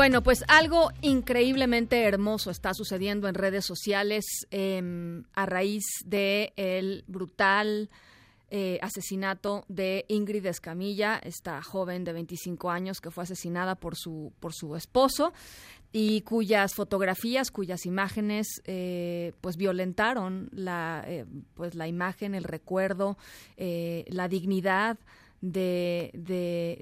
Bueno, pues algo increíblemente hermoso está sucediendo en redes sociales em, a raíz de el brutal eh, asesinato de Ingrid Escamilla, esta joven de 25 años que fue asesinada por su por su esposo y cuyas fotografías, cuyas imágenes, eh, pues violentaron la eh, pues la imagen, el recuerdo, la dignidad de,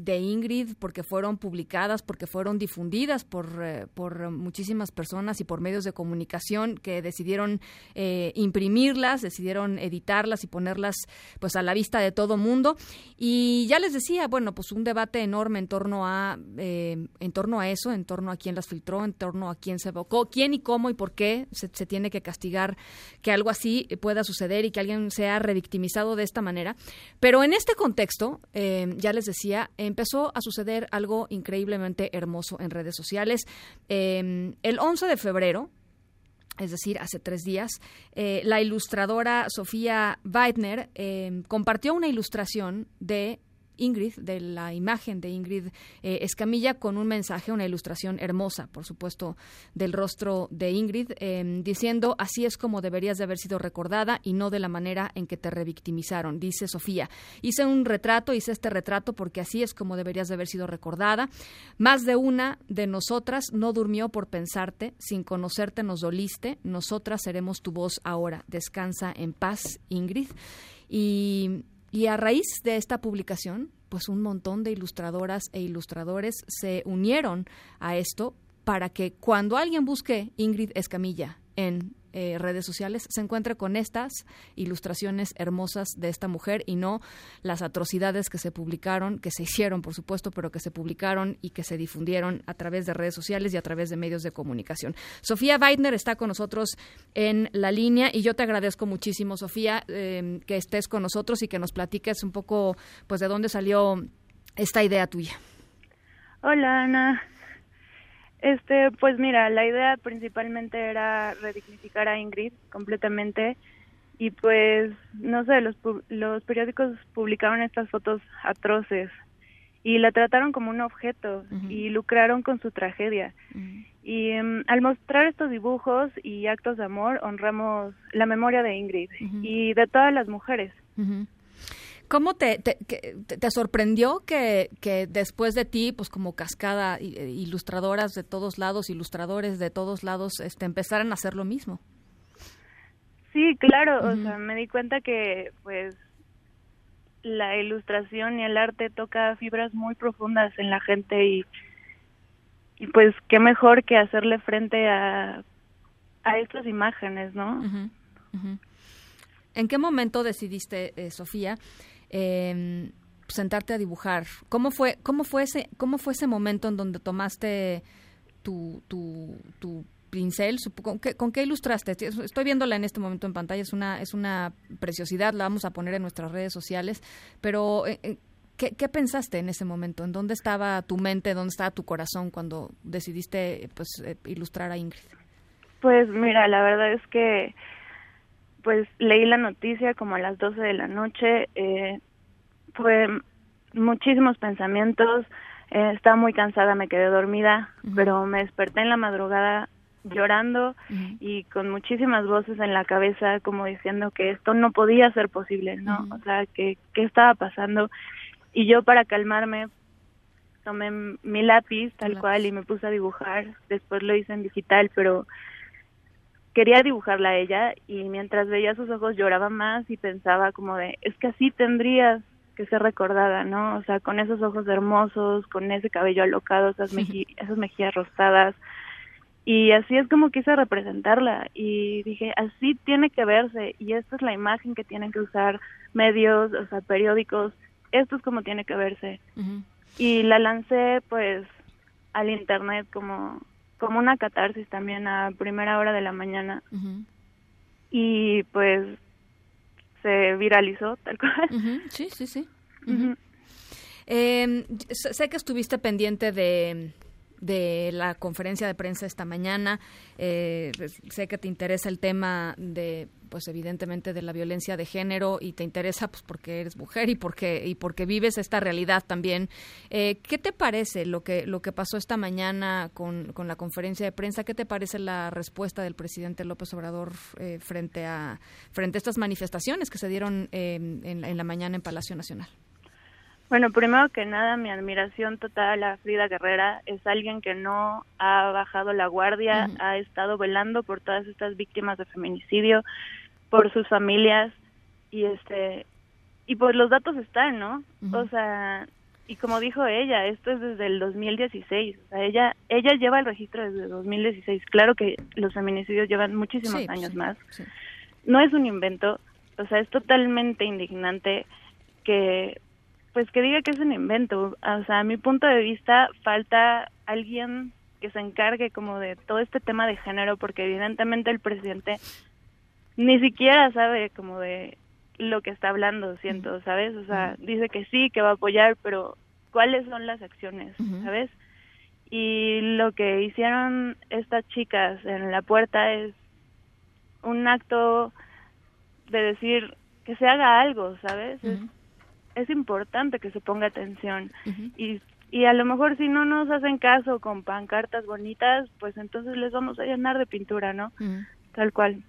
de, Ingrid porque fueron publicadas, porque fueron difundidas por, eh, por muchísimas personas y por medios de comunicación que decidieron eh, imprimirlas, decidieron editarlas y ponerlas pues a la vista de todo mundo. Y ya les decía, bueno, pues un debate enorme en torno a, eh, en torno a eso, en torno a quién las filtró, en torno a quién se evocó, quién y cómo y por qué se, se tiene que castigar que algo así pueda suceder y que alguien sea revictimizado de esta manera. Pero en este contexto, Em, ya les decía, empezó a suceder algo increíblemente hermoso en redes sociales. Em, el 11 de febrero, es decir, hace tres días, eh, la ilustradora Sofía Weidner em, compartió una ilustración de Ingrid, de la imagen de Ingrid eh, Escamilla, con un mensaje, una ilustración hermosa, por supuesto, del rostro de Ingrid, em, diciendo, así es como deberías de haber sido recordada y no de la manera en que te revictimizaron, dice Sofía. Hice un retrato, hice este retrato porque así es como deberías de haber sido recordada. Más de una de nosotras no durmió por pensarte, sin conocerte nos doliste, nosotras seremos tu voz ahora. Descansa en paz, Ingrid. Y y a raíz de esta publicación, pues un montón de ilustradoras e ilustradores se unieron a esto para que cuando alguien busque Ingrid Escamilla en eh, redes sociales se encuentre con estas ilustraciones hermosas de esta mujer y no las atrocidades que se publicaron, que se hicieron, por supuesto, pero que se publicaron y que se difundieron a través de redes sociales y a través de medios de comunicación. Sofía Weidner está con nosotros en la línea y yo te agradezco muchísimo, Sofía, eh, que estés con nosotros y que nos platiques un poco, pues, de dónde salió esta idea tuya. Hola, Ana. Este, pues mira, la idea principalmente era redignificar a Ingrid completamente y pues no sé, los los periódicos publicaron estas fotos atroces y la trataron como un objeto y lucraron con su tragedia. Y em, al mostrar estos dibujos y actos de amor honramos la memoria de Ingrid y de todas las mujeres. ¿Cómo te, te, te, sorprendió que, que, después de ti, pues como cascada, eh, ilustradoras de todos lados, ilustradores de todos lados, este, empezaran a hacer lo mismo? Sí, claro, o sea, me di cuenta que pues la ilustración y el arte toca fibras muy profundas en la gente y, y pues qué mejor que hacerle frente a, a estas imágenes, ¿no? ¿En qué momento decidiste, eh, Sofía, eh, sentarte a dibujar. ¿Cómo fue, cómo fue ese, cómo fue ese momento en donde tomaste tu, tu, tu pincel? ¿Con qué, ¿Con qué ilustraste? Estoy viéndola en este momento en pantalla, es una, es una preciosidad, la vamos a poner en nuestras redes sociales, pero eh, eh, ¿qué, ¿qué, pensaste en ese momento? ¿En dónde estaba tu mente, dónde estaba tu corazón cuando decidiste pues, eh, ilustrar a Ingrid? Pues mira, la verdad es que pues leí la noticia como a las 12 de la noche, eh, fue muchísimos pensamientos, eh, estaba muy cansada, me quedé dormida, pero me desperté en la madrugada llorando y con muchísimas voces en la cabeza como diciendo que esto no podía ser posible, ¿no? O sea, que qué estaba pasando y yo para calmarme tomé mi lápiz tal cual y me puse a dibujar, después lo hice en digital, pero quería dibujarla a ella y mientras veía sus ojos lloraba más y pensaba como de, es que así tendrías que ser recordada, ¿no? O sea, con esos ojos hermosos, con ese cabello alocado, esas, esas mejillas rosadas. Y así es como quise representarla y dije, así tiene que verse y esta es la imagen que tienen que usar medios, o sea, periódicos, esto es como tiene que verse. Y la lancé pues al internet como como una catarsis también a primera hora de la mañana. Y pues se viralizó tal cual. Sí, sí, sí. Em, sé que estuviste pendiente de de la conferencia de prensa esta mañana. Eh, sé que te interesa el tema de, pues evidentemente, de la violencia de género y te interesa, pues, porque eres mujer y porque y porque vives esta realidad también. Eh, ¿Qué te parece lo que lo que pasó esta mañana con, con, la conferencia de prensa? ¿Qué te parece la respuesta del presidente López Obrador eh, frente a frente a estas manifestaciones que se dieron en la mañana en Palacio Nacional? Bueno, primero que nada, mi admiración total a Frida Guerrera. Es alguien que no ha bajado la guardia, ha estado velando por todas estas víctimas de feminicidio, por sus familias y este y pues los datos están, ¿no? O sea, y como dijo ella, esto es desde el 2016, o sea, ella ella lleva el registro desde 2016. Claro que los feminicidios llevan muchísimos años más. No es un invento, o sea, es totalmente indignante que pues que diga que es un invento. O sea, a mi punto de vista falta alguien que se encargue como de todo este tema de género, porque evidentemente el presidente ni siquiera sabe como de lo que está hablando, siento, ¿sabes? O sea, dice que sí, que va a apoyar, pero ¿cuáles son las acciones, ¿sabes? Y lo que hicieron estas chicas en la puerta es un acto de decir que se haga algo, ¿sabes? Es importante que se ponga atención y y a lo mejor si no nos hacen caso con pancartas bonitas, pues entonces les vamos a llenar de pintura, ¿no? Tal cual.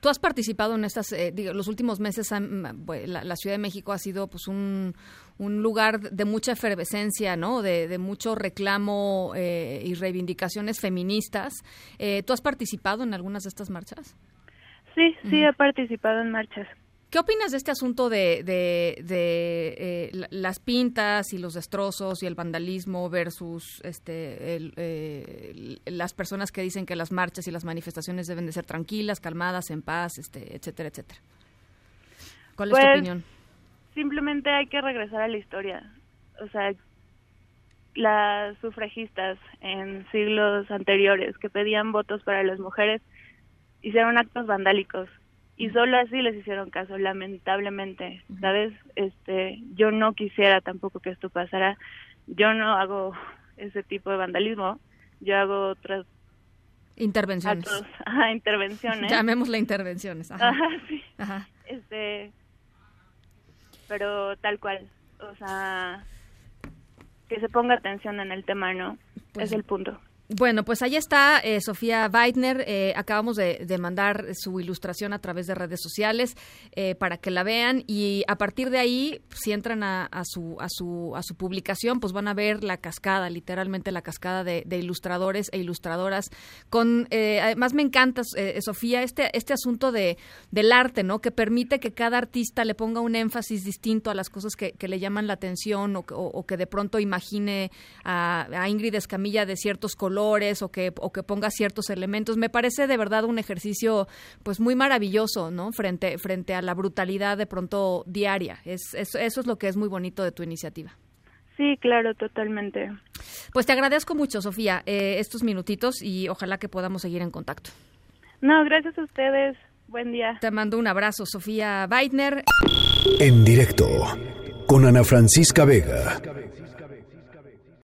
Tú has participado en estas, eh, digo, los últimos meses, la, Ciudad de México ha sido pues un, un lugar de mucha efervescencia, ¿no? De, mucho reclamo eh, y reivindicaciones feministas. Eh, ¿Tú has participado en algunas de estas marchas? Sí, sí, he participado en marchas. ¿Qué opinas de este asunto de, de, eh, las pintas y los destrozos y el vandalismo versus este, eh, las personas que dicen que las marchas y las manifestaciones deben de ser tranquilas, calmadas, en paz, este, etcétera, etcétera? ¿Cuál es tu pues, opinión? Simplemente hay que regresar a la historia. O sea, las sufragistas en siglos anteriores que pedían votos para las mujeres hicieron actos vandálicos y solo así les hicieron caso lamentablemente sabes este yo no quisiera tampoco que esto pasara. Yo no hago ese tipo de vandalismo yo hago otras intervenciones. ajá, intervenciones. Llamémosle intervenciones ajá. sí. este pero tal cual o sea que se ponga atención en el tema no pues es el punto bueno, pues ahí está eh, Sofía Weidner. Eh, acabamos de, mandar su ilustración a través de redes sociales eh, para que la vean y a partir de ahí, si entran a, su, a, su, a su publicación, pues van a ver la cascada, literalmente la cascada de, ilustradores e ilustradoras. Con, además me encanta, Sofía, este, este asunto de, del arte, ¿no? Que permite que cada artista le ponga un énfasis distinto a las cosas que, le llaman la atención o, que de pronto imagine a, a Ingrid Escamilla de ciertos colores o que, o que ponga ciertos elementos. Me parece de verdad un ejercicio pues muy maravilloso, ¿no? Frente, frente a la brutalidad de pronto diaria. Es, eso es lo que es muy bonito de tu iniciativa. Sí, claro, totalmente. Pues te agradezco mucho, Sofía, eh, estos minutitos y ojalá que podamos seguir en contacto. No, gracias a ustedes. Buen día. Te mando un abrazo, Sofía Weidner. En directo con Ana Francisca Vega.